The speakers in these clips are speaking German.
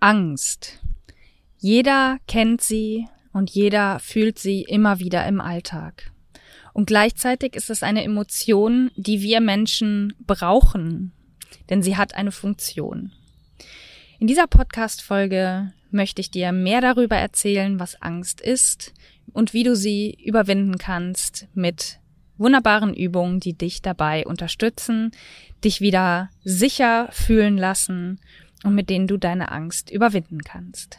Angst. Jeder kennt sie und jeder fühlt sie immer wieder im Alltag. Und gleichzeitig ist es eine Emotion, die wir Menschen brauchen, denn sie hat eine Funktion. In dieser Podcast-Folge möchte ich dir mehr darüber erzählen, was Angst ist und wie du sie überwinden kannst mit wunderbaren Übungen, die dich dabei unterstützen, dich wieder sicher fühlen lassen und mit denen du deine Angst überwinden kannst.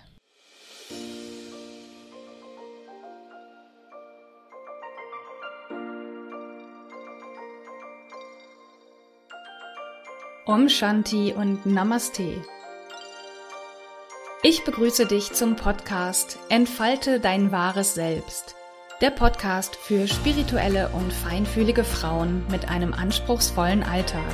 Om Shanti und Namaste. Ich begrüße dich zum Podcast Entfalte dein wahres Selbst. Der Podcast für spirituelle und feinfühlige Frauen mit einem anspruchsvollen Alltag.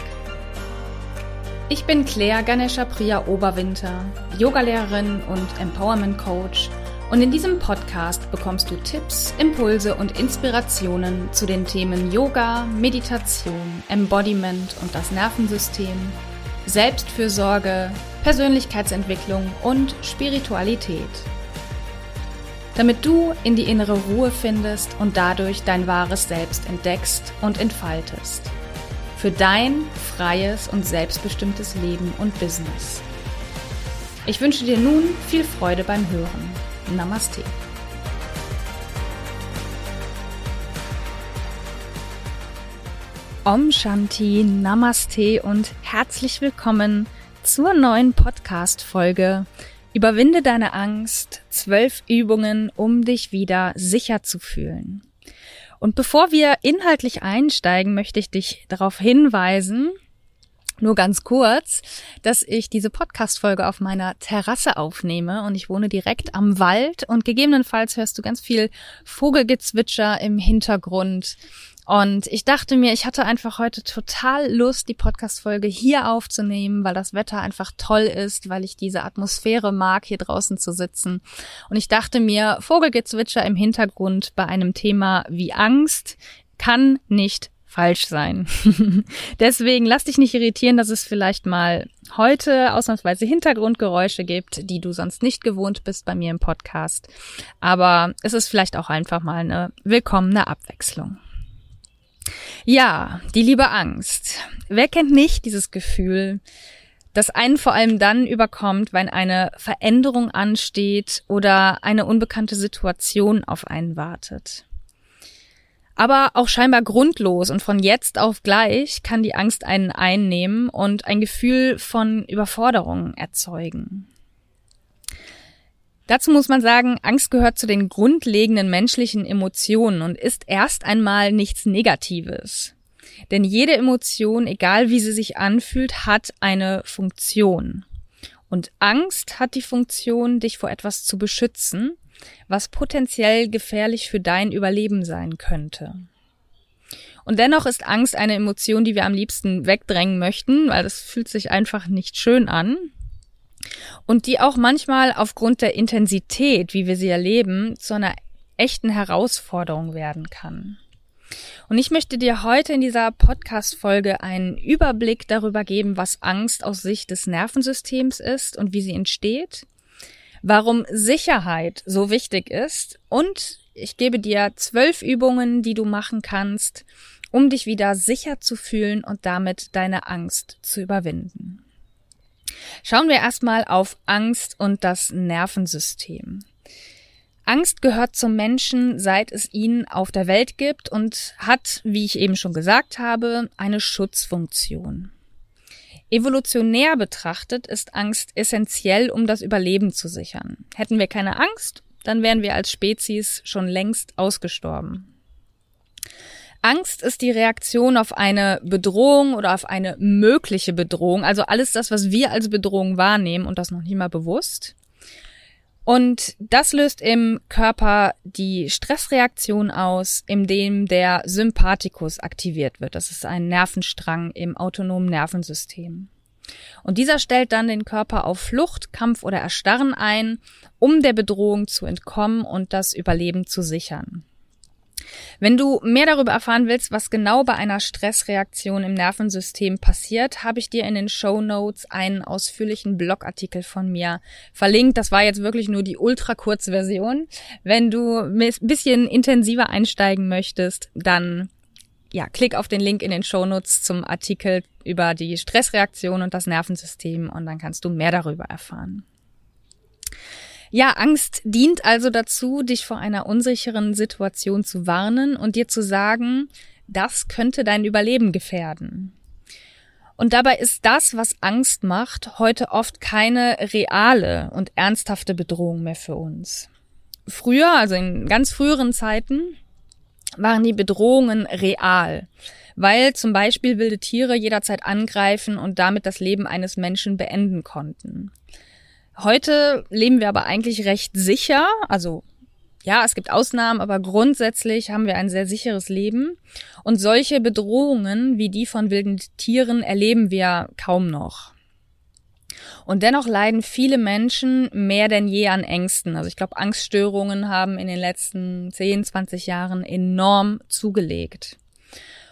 Ich bin Claire Ganesha Priya Oberwinter, Yogalehrerin und Empowerment Coach und in diesem Podcast bekommst du Tipps, Impulse und Inspirationen zu den Themen Yoga, Meditation, Embodiment und das Nervensystem, Selbstfürsorge, Persönlichkeitsentwicklung und Spiritualität. Damit du in die innere Ruhe findest und dadurch dein wahres Selbst entdeckst und entfaltest für dein freies und selbstbestimmtes Leben und Business. Ich wünsche dir nun viel Freude beim Hören. Namaste. Om Shanti, Namaste und herzlich willkommen zur neuen Podcast-Folge Überwinde deine Angst, zwölf Übungen, um dich wieder sicher zu fühlen. Und bevor wir inhaltlich einsteigen, möchte ich dich darauf hinweisen, nur ganz kurz, dass ich diese Podcast-Folge auf meiner Terrasse aufnehme und ich wohne direkt am Wald und gegebenenfalls hörst du ganz viel Vogelgezwitscher im Hintergrund. Und ich dachte mir, ich hatte einfach heute total Lust, die Podcast-Folge hier aufzunehmen, weil das Wetter einfach toll ist, weil ich diese Atmosphäre mag, hier draußen zu sitzen. Und ich dachte mir, Vogelgezwitscher im Hintergrund bei einem Thema wie Angst kann nicht falsch sein. Deswegen lass dich nicht irritieren, dass es vielleicht mal heute ausnahmsweise Hintergrundgeräusche gibt, die du sonst nicht gewohnt bist bei mir im Podcast. Aber es ist vielleicht auch einfach mal eine willkommene Abwechslung. Ja, die liebe Angst. Wer kennt nicht dieses Gefühl, das einen vor allem dann überkommt, wenn eine Veränderung ansteht oder eine unbekannte Situation auf einen wartet. Aber auch scheinbar grundlos und von jetzt auf gleich kann die Angst einen einnehmen und ein Gefühl von Überforderung erzeugen. Dazu muss man sagen, Angst gehört zu den grundlegenden menschlichen Emotionen und ist erst einmal nichts Negatives. Denn jede Emotion, egal wie sie sich anfühlt, hat eine Funktion. Und Angst hat die Funktion, dich vor etwas zu beschützen, was potenziell gefährlich für dein Überleben sein könnte. Und dennoch ist Angst eine Emotion, die wir am liebsten wegdrängen möchten, weil das fühlt sich einfach nicht schön an und die auch manchmal aufgrund der Intensität, wie wir sie erleben, zu einer echten Herausforderung werden kann. Und ich möchte dir heute in dieser Podcast-Folge einen Überblick darüber geben, was Angst aus Sicht des Nervensystems ist und wie sie entsteht, warum Sicherheit so wichtig ist und ich gebe dir zwölf Übungen, die du machen kannst, um dich wieder sicher zu fühlen und damit deine Angst zu überwinden. Schauen wir erstmal auf Angst und das Nervensystem. Angst gehört zum Menschen, seit es ihn auf der Welt gibt und hat, wie ich eben schon gesagt habe, eine Schutzfunktion. Evolutionär betrachtet ist Angst essentiell, um das Überleben zu sichern. Hätten wir keine Angst, dann wären wir als Spezies schon längst ausgestorben. Angst ist die Reaktion auf eine Bedrohung oder auf eine mögliche Bedrohung, also alles das, was wir als Bedrohung wahrnehmen und das noch nie mal bewusst. Und das löst im Körper die Stressreaktion aus, indem der Sympathikus aktiviert wird. Das ist ein Nervenstrang im autonomen Nervensystem. Und dieser stellt dann den Körper auf Flucht, Kampf oder Erstarren ein, um der Bedrohung zu entkommen und das Überleben zu sichern. Wenn du mehr darüber erfahren willst, was genau bei einer Stressreaktion im Nervensystem passiert, habe ich dir in den Show Notes einen ausführlichen Blogartikel von mir verlinkt. Das war jetzt wirklich nur die ultra kurze Version. Wenn du ein bisschen intensiver einsteigen möchtest, dann ja, klick auf den Link in den Show Notes zum Artikel über die Stressreaktion und das Nervensystem und dann kannst du mehr darüber erfahren. Ja, Angst dient also dazu, dich vor einer unsicheren Situation zu warnen und dir zu sagen, das könnte dein Überleben gefährden. Und dabei ist das, was Angst macht, heute oft keine reale und ernsthafte Bedrohung mehr für uns. Früher, also in ganz früheren Zeiten, waren die Bedrohungen real, weil zum Beispiel wilde Tiere jederzeit angreifen und damit das Leben eines Menschen beenden konnten. Heute leben wir aber eigentlich recht sicher. Also ja, es gibt Ausnahmen, aber grundsätzlich haben wir ein sehr sicheres Leben. Und solche Bedrohungen wie die von wilden Tieren erleben wir kaum noch. Und dennoch leiden viele Menschen mehr denn je an Ängsten. Also ich glaube, Angststörungen haben in den letzten 10, 20 Jahren enorm zugelegt.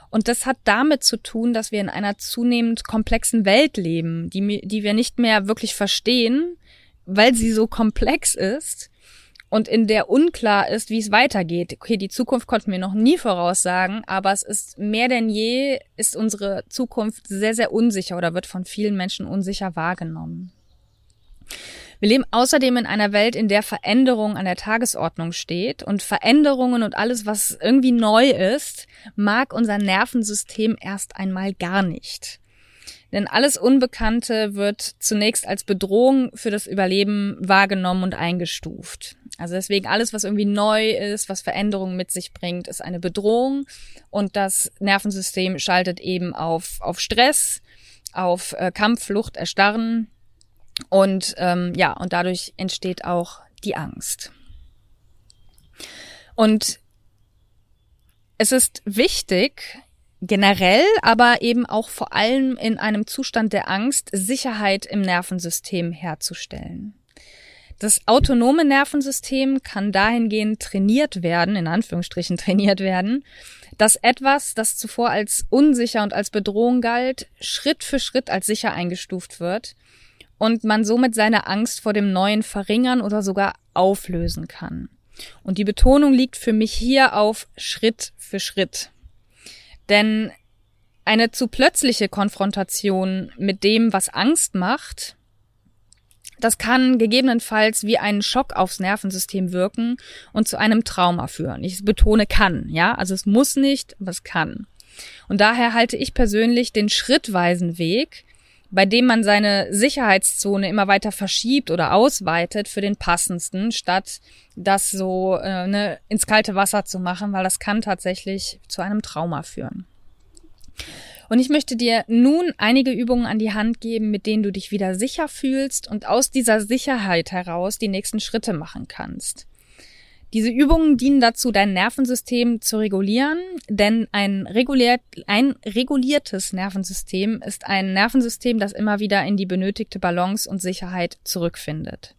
Und das hat damit zu tun, dass wir in einer zunehmend komplexen Welt leben, die, die wir nicht mehr wirklich verstehen, weil sie so komplex ist und in der unklar ist, wie es weitergeht. Okay, die Zukunft konnten wir noch nie voraussagen, aber es ist mehr denn je, ist unsere Zukunft sehr, sehr unsicher oder wird von vielen Menschen unsicher wahrgenommen. Wir leben außerdem in einer Welt, in der Veränderung an der Tagesordnung steht und Veränderungen und alles, was irgendwie neu ist, mag unser Nervensystem erst einmal gar nicht. Denn alles Unbekannte wird zunächst als Bedrohung für das Überleben wahrgenommen und eingestuft. Also deswegen alles, was irgendwie neu ist, was Veränderungen mit sich bringt, ist eine Bedrohung. Und das Nervensystem schaltet eben auf, auf Stress, auf äh, Kampf, Flucht, Erstarren. Und ähm, ja, und dadurch entsteht auch die Angst. Und es ist wichtig, generell, aber eben auch vor allem in einem Zustand der Angst Sicherheit im Nervensystem herzustellen. Das autonome Nervensystem kann dahingehend trainiert werden, in Anführungsstrichen trainiert werden, dass etwas, das zuvor als unsicher und als Bedrohung galt, Schritt für Schritt als sicher eingestuft wird und man somit seine Angst vor dem Neuen verringern oder sogar auflösen kann. Und die Betonung liegt für mich hier auf Schritt für Schritt. Denn eine zu plötzliche Konfrontation mit dem, was Angst macht, das kann gegebenenfalls wie ein Schock aufs Nervensystem wirken und zu einem Trauma führen. Ich betone kann, ja, also es muss nicht, aber es kann. Und daher halte ich persönlich den schrittweisen Weg, bei dem man seine Sicherheitszone immer weiter verschiebt oder ausweitet, für den passendsten, statt das so äh, ne, ins kalte Wasser zu machen, weil das kann tatsächlich zu einem Trauma führen. Und ich möchte dir nun einige Übungen an die Hand geben, mit denen du dich wieder sicher fühlst und aus dieser Sicherheit heraus die nächsten Schritte machen kannst. Diese Übungen dienen dazu, dein Nervensystem zu regulieren, denn ein, reguliert, ein reguliertes Nervensystem ist ein Nervensystem, das immer wieder in die benötigte Balance und Sicherheit zurückfindet.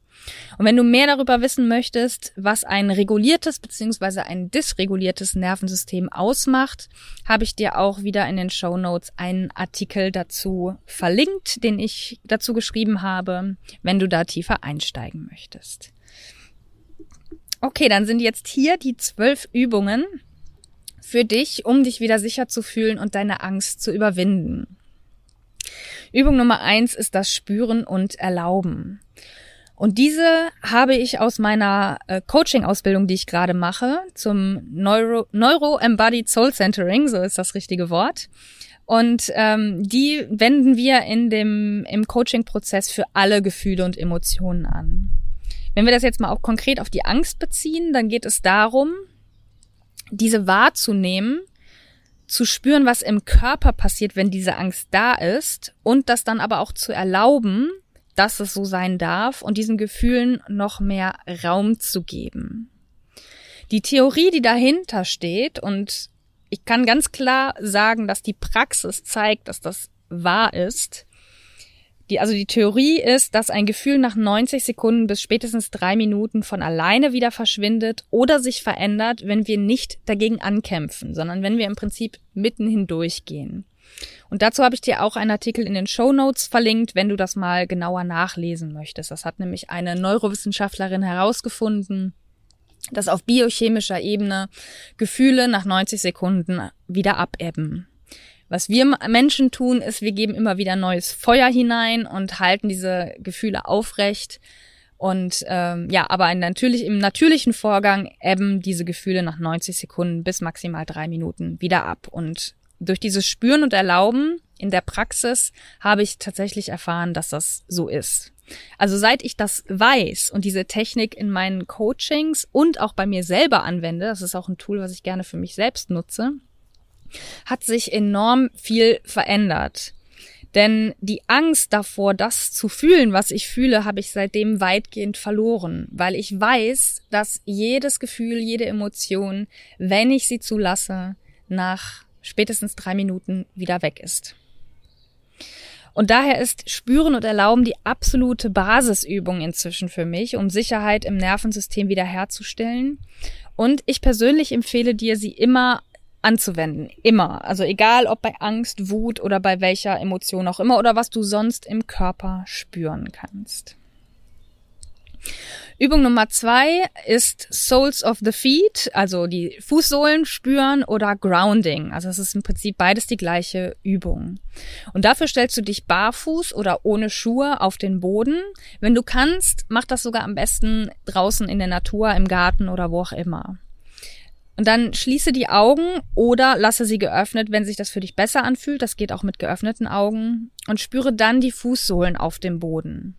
Und wenn du mehr darüber wissen möchtest, was ein reguliertes bzw. ein dysreguliertes Nervensystem ausmacht, habe ich dir auch wieder in den Show Notes einen Artikel dazu verlinkt, den ich dazu geschrieben habe, wenn du da tiefer einsteigen möchtest. Okay, dann sind jetzt hier die zwölf Übungen für dich, um dich wieder sicher zu fühlen und deine Angst zu überwinden. Übung Nummer eins ist das Spüren und Erlauben. Und diese habe ich aus meiner äh, Coaching-Ausbildung, die ich gerade mache, zum Neuro, Neuro Embodied Soul Centering, so ist das richtige Wort. Und ähm, die wenden wir in dem im Coaching-Prozess für alle Gefühle und Emotionen an. Wenn wir das jetzt mal auch konkret auf die Angst beziehen, dann geht es darum, diese wahrzunehmen, zu spüren, was im Körper passiert, wenn diese Angst da ist und das dann aber auch zu erlauben, dass es so sein darf und diesen Gefühlen noch mehr Raum zu geben. Die Theorie, die dahinter steht, und ich kann ganz klar sagen, dass die Praxis zeigt, dass das wahr ist, Die, also die Theorie ist, dass ein Gefühl nach 90 Sekunden bis spätestens drei Minuten von alleine wieder verschwindet oder sich verändert, wenn wir nicht dagegen ankämpfen, sondern wenn wir im Prinzip mitten hindurchgehen. Und dazu habe ich dir auch einen Artikel in den Show Notes verlinkt, wenn du das mal genauer nachlesen möchtest. Das hat nämlich eine Neurowissenschaftlerin herausgefunden, dass auf biochemischer Ebene Gefühle nach 90 Sekunden wieder abebben. Was wir Menschen tun, ist, wir geben immer wieder neues Feuer hinein und halten diese Gefühle aufrecht. Und ähm, ja, aber natürlich, im natürlichen Vorgang ebben diese Gefühle nach 90 Sekunden bis maximal drei Minuten wieder ab. Und durch dieses Spüren und Erlauben in der Praxis habe ich tatsächlich erfahren, dass das so ist. Also seit ich das weiß und diese Technik in meinen Coachings und auch bei mir selber anwende, das ist auch ein Tool, was ich gerne für mich selbst nutze, hat sich enorm viel verändert. Denn die Angst davor, das zu fühlen, was ich fühle, habe ich seitdem weitgehend verloren, weil ich weiß, dass jedes Gefühl, jede Emotion, wenn ich sie zulasse, nach spätestens drei Minuten wieder weg ist. Und daher ist Spüren und Erlauben die absolute Basisübung inzwischen für mich, um Sicherheit im Nervensystem wiederherzustellen. Und ich persönlich empfehle dir, sie immer anzuwenden. Immer. Also egal ob bei Angst, Wut oder bei welcher Emotion auch immer oder was du sonst im Körper spüren kannst. Übung Nummer zwei ist Soles of the Feet, also die Fußsohlen spüren oder Grounding. Also es ist im Prinzip beides die gleiche Übung. Und dafür stellst du dich barfuß oder ohne Schuhe auf den Boden. Wenn du kannst, mach das sogar am besten draußen in der Natur, im Garten oder wo auch immer. Und dann schließe die Augen oder lasse sie geöffnet, wenn sich das für dich besser anfühlt. Das geht auch mit geöffneten Augen. Und spüre dann die Fußsohlen auf dem Boden.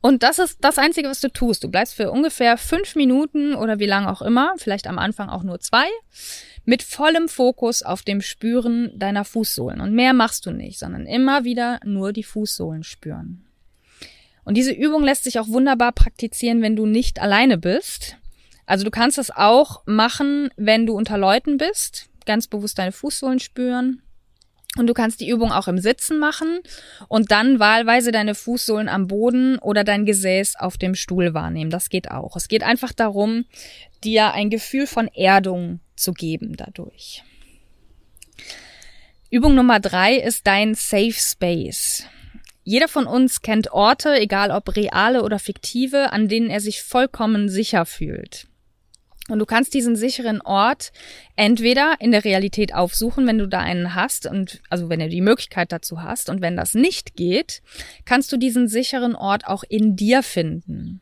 Und das ist das Einzige, was du tust. Du bleibst für ungefähr fünf Minuten oder wie lange auch immer, vielleicht am Anfang auch nur zwei, mit vollem Fokus auf dem Spüren deiner Fußsohlen. Und mehr machst du nicht, sondern immer wieder nur die Fußsohlen spüren. Und diese Übung lässt sich auch wunderbar praktizieren, wenn du nicht alleine bist. Also du kannst es auch machen, wenn du unter Leuten bist, ganz bewusst deine Fußsohlen spüren. Und du kannst die Übung auch im Sitzen machen und dann wahlweise deine Fußsohlen am Boden oder dein Gesäß auf dem Stuhl wahrnehmen. Das geht auch. Es geht einfach darum, dir ein Gefühl von Erdung zu geben dadurch. Übung Nummer drei ist dein Safe Space. Jeder von uns kennt Orte, egal ob reale oder fiktive, an denen er sich vollkommen sicher fühlt. Und du kannst diesen sicheren Ort entweder in der Realität aufsuchen, wenn du da einen hast und also wenn du die Möglichkeit dazu hast und wenn das nicht geht, kannst du diesen sicheren Ort auch in dir finden.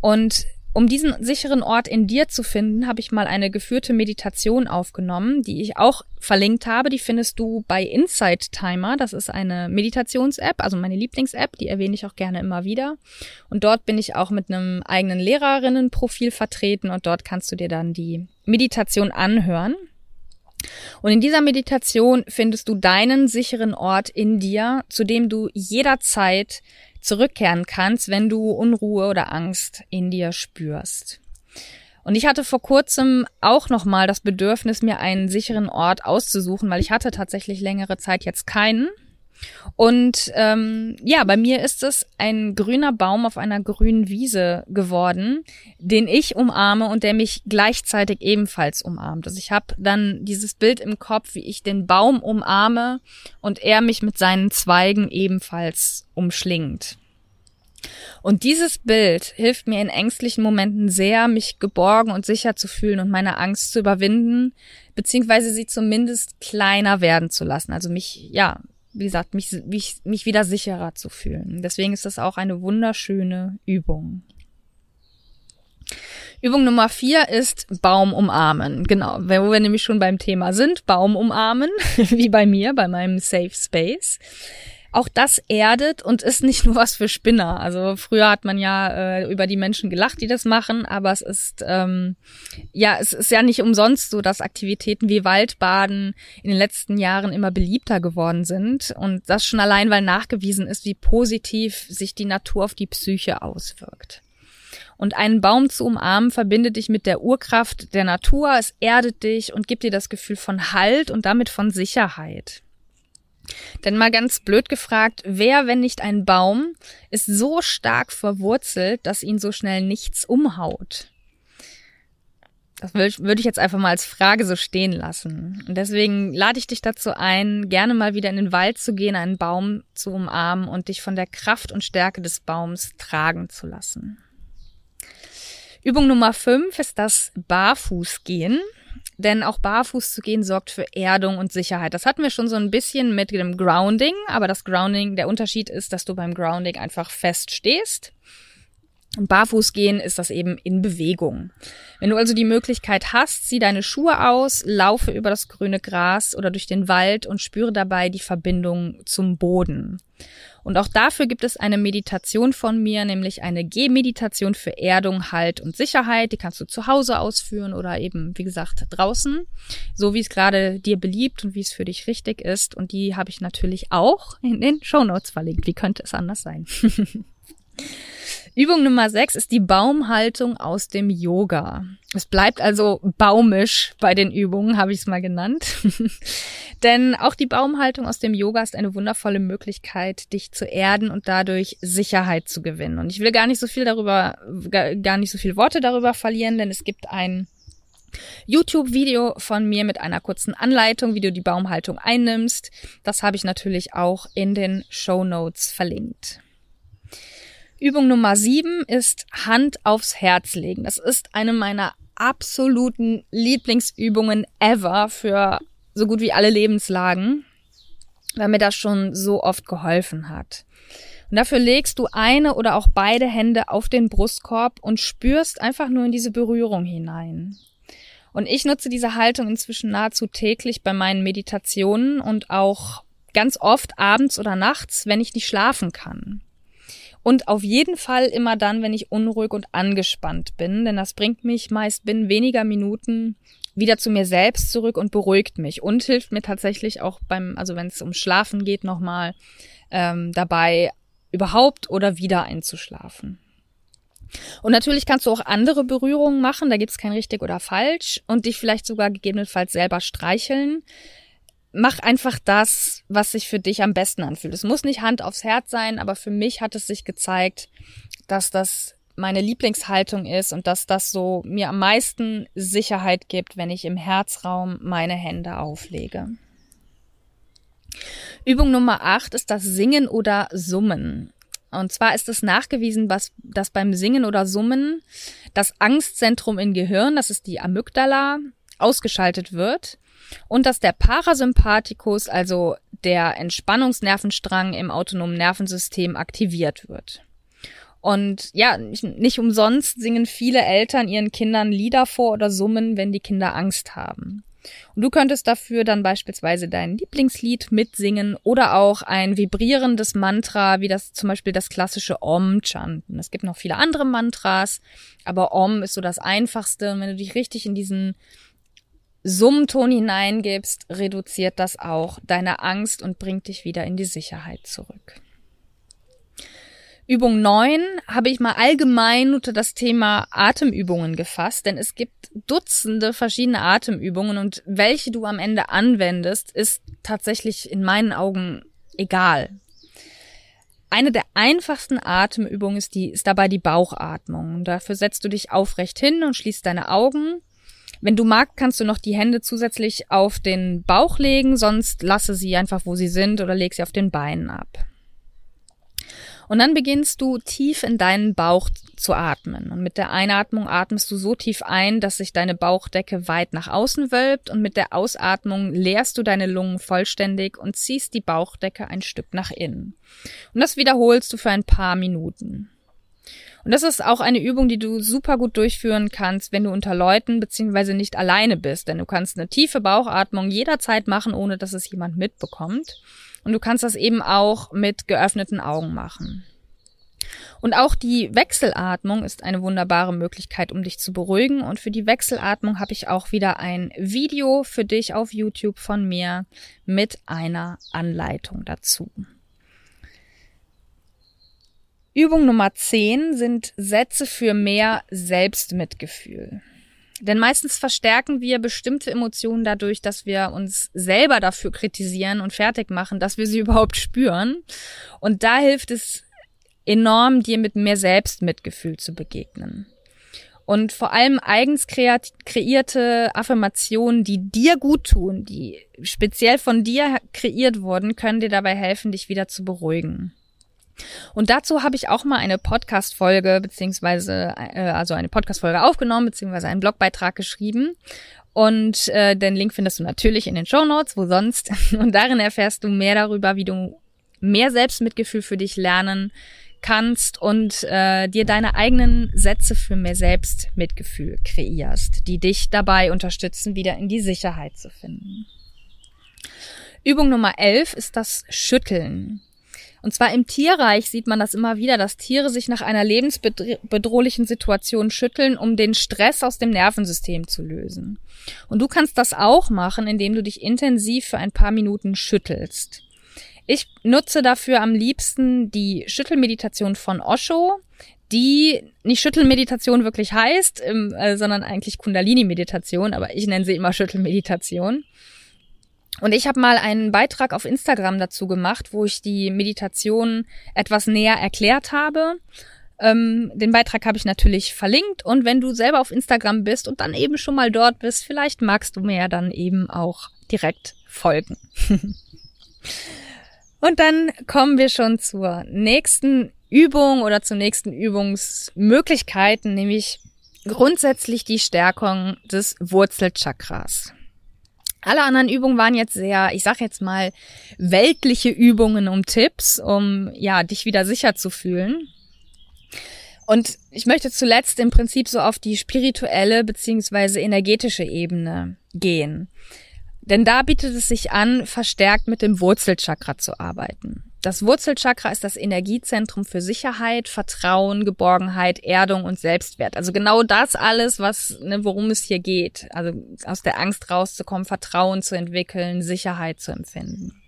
Und um diesen sicheren Ort in dir zu finden, habe ich mal eine geführte Meditation aufgenommen, die ich auch verlinkt habe. Die findest du bei Insight Timer. Das ist eine Meditations-App, also meine Lieblings-App. Die erwähne ich auch gerne immer wieder. Und dort bin ich auch mit einem eigenen Lehrerinnenprofil vertreten und dort kannst du dir dann die Meditation anhören. Und in dieser Meditation findest du deinen sicheren Ort in dir, zu dem du jederzeit zurückkehren kannst, wenn du Unruhe oder Angst in dir spürst. Und ich hatte vor kurzem auch nochmal das Bedürfnis, mir einen sicheren Ort auszusuchen, weil ich hatte tatsächlich längere Zeit jetzt keinen. Und ähm, ja, bei mir ist es ein grüner Baum auf einer grünen Wiese geworden, den ich umarme und der mich gleichzeitig ebenfalls umarmt. Also ich habe dann dieses Bild im Kopf, wie ich den Baum umarme und er mich mit seinen Zweigen ebenfalls umschlingt. Und dieses Bild hilft mir in ängstlichen Momenten sehr, mich geborgen und sicher zu fühlen und meine Angst zu überwinden, beziehungsweise sie zumindest kleiner werden zu lassen. Also mich, ja, wie gesagt, mich, mich, mich wieder sicherer zu fühlen. Deswegen ist das auch eine wunderschöne Übung. Übung Nummer vier ist Baum umarmen. Genau, wo wir nämlich schon beim Thema sind, Baum umarmen, wie bei mir, bei meinem Safe Space auch das erdet und ist nicht nur was für Spinner. Also früher hat man ja äh, über die Menschen gelacht, die das machen, aber es ist ähm, ja es ist ja nicht umsonst so, dass Aktivitäten wie Waldbaden in den letzten Jahren immer beliebter geworden sind und das schon allein, weil nachgewiesen ist, wie positiv sich die Natur auf die Psyche auswirkt. Und einen Baum zu umarmen verbindet dich mit der Urkraft der Natur, es erdet dich und gibt dir das Gefühl von Halt und damit von Sicherheit. Denn mal ganz blöd gefragt, wer, wenn nicht ein Baum, ist so stark verwurzelt, dass ihn so schnell nichts umhaut? Das würde ich jetzt einfach mal als Frage so stehen lassen. Und deswegen lade ich dich dazu ein, gerne mal wieder in den Wald zu gehen, einen Baum zu umarmen und dich von der Kraft und Stärke des Baums tragen zu lassen. Übung Nummer fünf ist das Barfußgehen. Denn auch barfuß zu gehen sorgt für Erdung und Sicherheit. Das hatten wir schon so ein bisschen mit dem Grounding, aber das Grounding, der Unterschied ist, dass du beim Grounding einfach fest stehst Barfuß gehen ist das eben in Bewegung. Wenn du also die Möglichkeit hast, zieh deine Schuhe aus, laufe über das grüne Gras oder durch den Wald und spüre dabei die Verbindung zum Boden. Und auch dafür gibt es eine Meditation von mir, nämlich eine Gehmeditation für Erdung, Halt und Sicherheit. Die kannst du zu Hause ausführen oder eben, wie gesagt, draußen, so wie es gerade dir beliebt und wie es für dich richtig ist. Und die habe ich natürlich auch in den Show Notes verlinkt. Wie könnte es anders sein? Übung Nummer 6 ist die Baumhaltung aus dem Yoga. Es bleibt also baumisch bei den Übungen, habe ich es mal genannt. Denn auch die Baumhaltung aus dem Yoga ist eine wundervolle Möglichkeit, dich zu erden und dadurch Sicherheit zu gewinnen. Und ich will gar nicht so viel darüber, gar nicht so viel Worte darüber verlieren, denn es gibt ein YouTube-Video von mir mit einer kurzen Anleitung, wie du die Baumhaltung einnimmst. Das habe ich natürlich auch in den Show Notes verlinkt. Übung Nummer sieben ist Hand aufs Herz legen. Das ist eine meiner absoluten Lieblingsübungen ever für so gut wie alle Lebenslagen, weil mir das schon so oft geholfen hat. Und dafür legst du eine oder auch beide Hände auf den Brustkorb und spürst einfach nur in diese Berührung hinein. Und ich nutze diese Haltung inzwischen nahezu täglich bei meinen Meditationen und auch ganz oft abends oder nachts, wenn ich nicht schlafen kann. Und auf jeden Fall immer dann, wenn ich unruhig und angespannt bin, denn das bringt mich meist binnen weniger Minuten wieder zu mir selbst zurück und beruhigt mich. Und hilft mir tatsächlich auch beim, also wenn es um Schlafen geht, nochmal ähm, dabei überhaupt oder wieder einzuschlafen. Und natürlich kannst du auch andere Berührungen machen, da gibt's kein richtig oder falsch. Und dich vielleicht sogar gegebenenfalls selber streicheln mach einfach das, was sich für dich am besten anfühlt. Es muss nicht Hand aufs Herz sein, aber für mich hat es sich gezeigt, dass das meine Lieblingshaltung ist und dass das so mir am meisten Sicherheit gibt, wenn ich im Herzraum meine Hände auflege. Übung Nummer 8 ist das Singen oder Summen. Und zwar ist es nachgewiesen, was, dass beim Singen oder Summen das Angstzentrum im Gehirn, das ist die Amygdala, ausgeschaltet wird und dass der Parasympathikus, also der Entspannungsnervenstrang im autonomen Nervensystem aktiviert wird. Und ja, nicht, umsonst singen viele Eltern ihren Kindern Lieder vor oder summen, wenn die Kinder Angst haben. Und du könntest dafür dann beispielsweise dein Lieblingslied mitsingen oder auch ein vibrierendes Mantra, wie das zum Beispiel das klassische Om chanten. Es gibt noch viele andere Mantras, aber Om ist so das einfachste. Und wenn du dich richtig in diesen Summton hineingibst, reduziert das auch deine Angst und bringt dich wieder in die Sicherheit zurück. Übung 9 habe ich mal allgemein unter das Thema Atemübungen gefasst, denn es gibt Dutzende verschiedene Atemübungen und welche du am Ende anwendest, ist tatsächlich in meinen Augen egal. Eine der einfachsten Atemübungen ist, die, ist dabei die Bauchatmung. Dafür setzt du dich aufrecht hin und schließt deine Augen wenn du magst, kannst du noch die Hände zusätzlich auf den Bauch legen, sonst lasse sie einfach, wo sie sind oder leg sie auf den Beinen ab. Und dann beginnst du tief in deinen Bauch zu atmen. Und mit der Einatmung atmest du so tief ein, dass sich deine Bauchdecke weit nach außen wölbt und mit der Ausatmung leerst du deine Lungen vollständig und ziehst die Bauchdecke ein Stück nach innen. Und das wiederholst du für ein paar Minuten. Und das ist auch eine Übung, die du super gut durchführen kannst, wenn du unter Leuten beziehungsweise nicht alleine bist. Denn du kannst eine tiefe Bauchatmung jederzeit machen, ohne dass es jemand mitbekommt. Und du kannst das eben auch mit geöffneten Augen machen. Und auch die Wechselatmung ist eine wunderbare Möglichkeit, um dich zu beruhigen. Und für die Wechselatmung habe ich auch wieder ein Video für dich auf YouTube von mir mit einer Anleitung dazu. Übung Nummer 10 sind Sätze für mehr Selbstmitgefühl. Denn meistens verstärken wir bestimmte Emotionen dadurch, dass wir uns selber dafür kritisieren und fertig machen, dass wir sie überhaupt spüren. Und da hilft es enorm, dir mit mehr Selbstmitgefühl zu begegnen. Und vor allem eigens kreierte Affirmationen, die dir gut tun, die speziell von dir kreiert wurden, können dir dabei helfen, dich wieder zu beruhigen. Und dazu habe ich auch mal eine Podcast-Folge beziehungsweise äh, also eine Podcast-Folge aufgenommen beziehungsweise einen Blogbeitrag geschrieben. Und äh, den Link findest du natürlich in den Show Notes, wo sonst. Und darin erfährst du mehr darüber, wie du mehr Selbstmitgefühl für dich lernen kannst und äh, dir deine eigenen Sätze für mehr Selbstmitgefühl kreierst, die dich dabei unterstützen, wieder in die Sicherheit zu finden. Übung Nummer 11 ist das Schütteln. Und zwar im Tierreich sieht man das immer wieder, dass Tiere sich nach einer lebensbedrohlichen Situation schütteln, um den Stress aus dem Nervensystem zu lösen. Und du kannst das auch machen, indem du dich intensiv für ein paar Minuten schüttelst. Ich nutze dafür am liebsten die Schüttelmeditation von Osho, die nicht Schüttelmeditation wirklich heißt, äh, sondern eigentlich Kundalini-Meditation, aber ich nenne sie immer Schüttelmeditation. Und ich habe mal einen Beitrag auf Instagram dazu gemacht, wo ich die Meditation etwas näher erklärt habe. Ähm, den Beitrag habe ich natürlich verlinkt und wenn du selber auf Instagram bist und dann eben schon mal dort bist, vielleicht magst du mir ja dann eben auch direkt folgen. und dann kommen wir schon zur nächsten Übung oder zu nächsten Übungsmöglichkeiten, nämlich grundsätzlich die Stärkung des Wurzelchakras. Alle anderen Übungen waren jetzt sehr, ich sag jetzt mal, weltliche Übungen um Tipps, um ja, dich wieder sicher zu fühlen. Und ich möchte zuletzt im Prinzip so auf die spirituelle beziehungsweise energetische Ebene gehen. Denn da bietet es sich an, verstärkt mit dem Wurzelchakra zu arbeiten. Das Wurzelchakra ist das Energiezentrum für Sicherheit, Vertrauen, Geborgenheit, Erdung und Selbstwert. Also genau das alles, was, ne, worum es hier geht. Also aus der Angst rauszukommen, Vertrauen zu entwickeln, Sicherheit zu empfinden.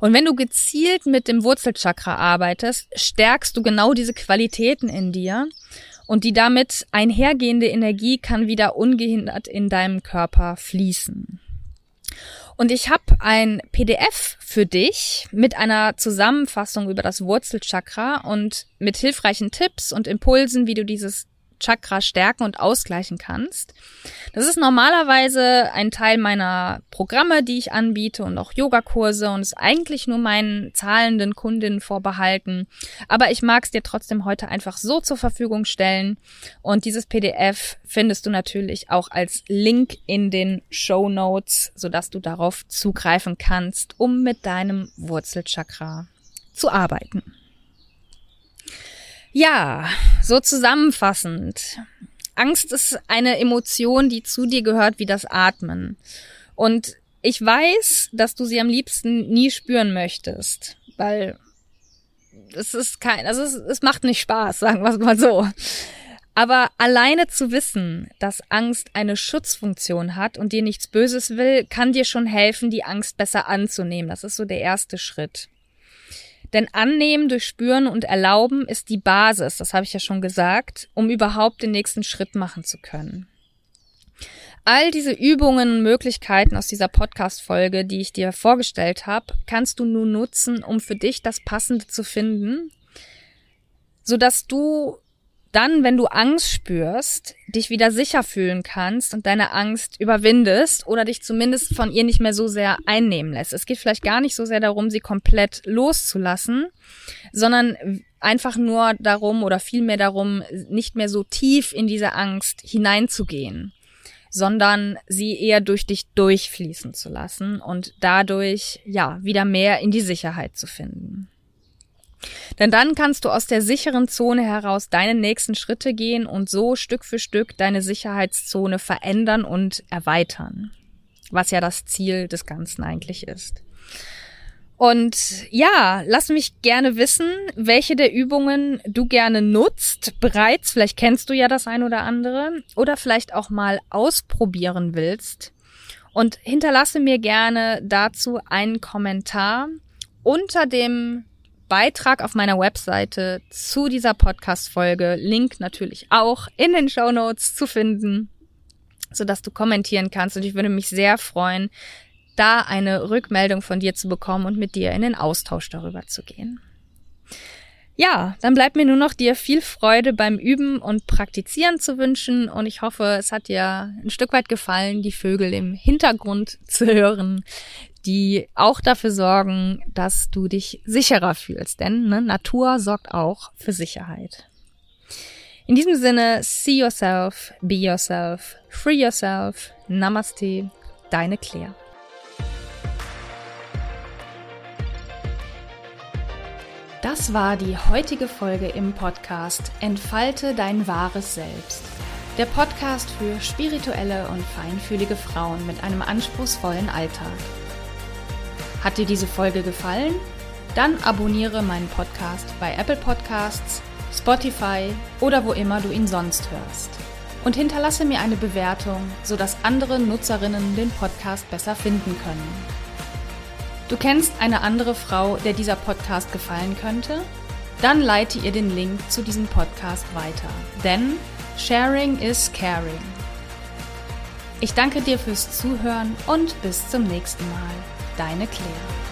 Und wenn du gezielt mit dem Wurzelchakra arbeitest, stärkst du genau diese Qualitäten in dir und die damit einhergehende Energie kann wieder ungehindert in deinem Körper fließen. Und ich habe ein PDF für dich mit einer Zusammenfassung über das Wurzelchakra und mit hilfreichen Tipps und Impulsen, wie du dieses Chakra stärken und ausgleichen kannst. Das ist normalerweise ein Teil meiner Programme, die ich anbiete und auch Yogakurse und ist eigentlich nur meinen zahlenden Kundinnen vorbehalten. Aber ich mag es dir trotzdem heute einfach so zur Verfügung stellen. Und dieses PDF findest du natürlich auch als Link in den Show Notes, sodass du darauf zugreifen kannst, um mit deinem Wurzelchakra zu arbeiten. Ja, so zusammenfassend. Angst ist eine Emotion, die zu dir gehört wie das Atmen. Und ich weiß, dass du sie am liebsten nie spüren möchtest, weil es ist kein, also es, es macht nicht Spaß, sagen wir es mal so. Aber alleine zu wissen, dass Angst eine Schutzfunktion hat und dir nichts Böses will, kann dir schon helfen, die Angst besser anzunehmen. Das ist so der erste Schritt. Denn annehmen, durchspüren und erlauben ist die Basis, das habe ich ja schon gesagt, um überhaupt den nächsten Schritt machen zu können. All diese Übungen und Möglichkeiten aus dieser Podcast-Folge, die ich dir vorgestellt habe, kannst du nun nutzen, um für dich das Passende zu finden, sodass du dann, wenn du Angst spürst, dich wieder sicher fühlen kannst und deine Angst überwindest oder dich zumindest von ihr nicht mehr so sehr einnehmen lässt. Es geht vielleicht gar nicht so sehr darum, sie komplett loszulassen, sondern einfach nur darum oder vielmehr darum, nicht mehr so tief in diese Angst hineinzugehen, sondern sie eher durch dich durchfließen zu lassen und dadurch, ja, wieder mehr in die Sicherheit zu finden. Denn dann kannst du aus der sicheren Zone heraus deine nächsten Schritte gehen und so Stück für Stück deine Sicherheitszone verändern und erweitern. Was ja das Ziel des Ganzen eigentlich ist. Und ja, lass mich gerne wissen, welche der Übungen du gerne nutzt, bereits, vielleicht kennst du ja das ein oder andere, oder vielleicht auch mal ausprobieren willst. Und hinterlasse mir gerne dazu einen Kommentar unter dem Beitrag auf meiner Webseite zu dieser Podcast-Folge. Link natürlich auch in den Show Notes zu finden. sodass du kommentieren kannst. Und ich würde mich sehr freuen, da eine Rückmeldung von dir zu bekommen und mit dir in den Austausch darüber zu gehen. Ja, dann bleibt mir nur noch dir viel Freude beim Üben und Praktizieren zu wünschen und ich hoffe, es hat dir ein Stück weit gefallen, die Vögel im Hintergrund zu hören, die auch dafür sorgen, dass du dich sicherer fühlst, denn ne, Natur sorgt auch für Sicherheit. In diesem Sinne, see yourself, be yourself, free yourself, Namaste, deine Claire. Das war die heutige Folge im Podcast Entfalte dein wahres Selbst. Der Podcast für spirituelle und feinfühlige Frauen mit einem anspruchsvollen Alltag. Hat dir diese Folge gefallen? Dann abonniere meinen Podcast bei Apple Podcasts, Spotify oder wo immer du ihn sonst hörst. Und hinterlasse mir eine Bewertung, sodass andere Nutzerinnen den Podcast besser finden können. Du kennst eine andere Frau, der dieser Podcast gefallen könnte? Dann leite ihr den Link zu diesem Podcast weiter. Denn Sharing is Caring. Ich danke dir fürs Zuhören und bis zum nächsten Mal. Deine Claire.